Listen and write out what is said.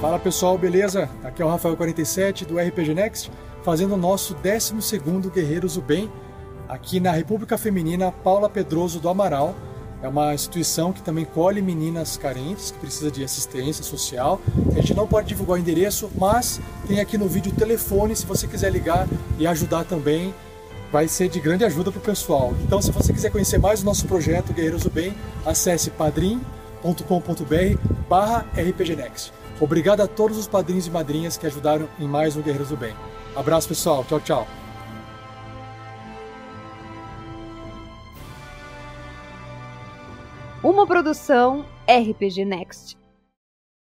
Fala pessoal, beleza? Aqui é o Rafael47 do RPG Next, fazendo o nosso 12 Guerreiros do Bem, aqui na República Feminina Paula Pedroso do Amaral. É uma instituição que também colhe meninas carentes, que precisa de assistência social. A gente não pode divulgar o endereço, mas tem aqui no vídeo o telefone, se você quiser ligar e ajudar também, vai ser de grande ajuda para o pessoal. Então, se você quiser conhecer mais o nosso projeto Guerreiros do Bem, acesse padrim.com.br barra rpgnext. Obrigado a todos os padrinhos e madrinhas que ajudaram em mais um Guerreiros do Bem. Abraço, pessoal. Tchau, tchau. Uma produção RPG Next.